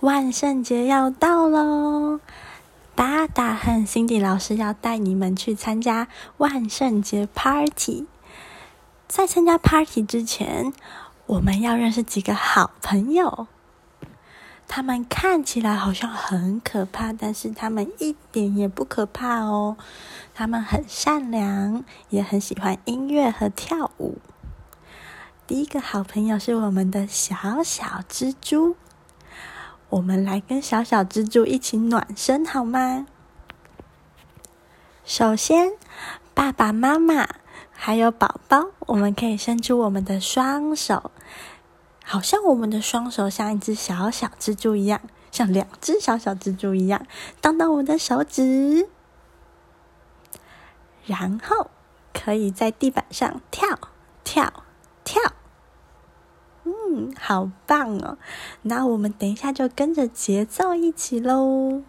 万圣节要到喽！达达和辛迪老师要带你们去参加万圣节 party。在参加 party 之前，我们要认识几个好朋友。他们看起来好像很可怕，但是他们一点也不可怕哦。他们很善良，也很喜欢音乐和跳舞。第一个好朋友是我们的小小蜘蛛。我们来跟小小蜘蛛一起暖身好吗？首先，爸爸妈妈还有宝宝，我们可以伸出我们的双手，好像我们的双手像一只小小蜘蛛一样，像两只小小蜘蛛一样，当当我们的手指，然后可以在地板上跳跳跳。好棒哦！那我们等一下就跟着节奏一起喽。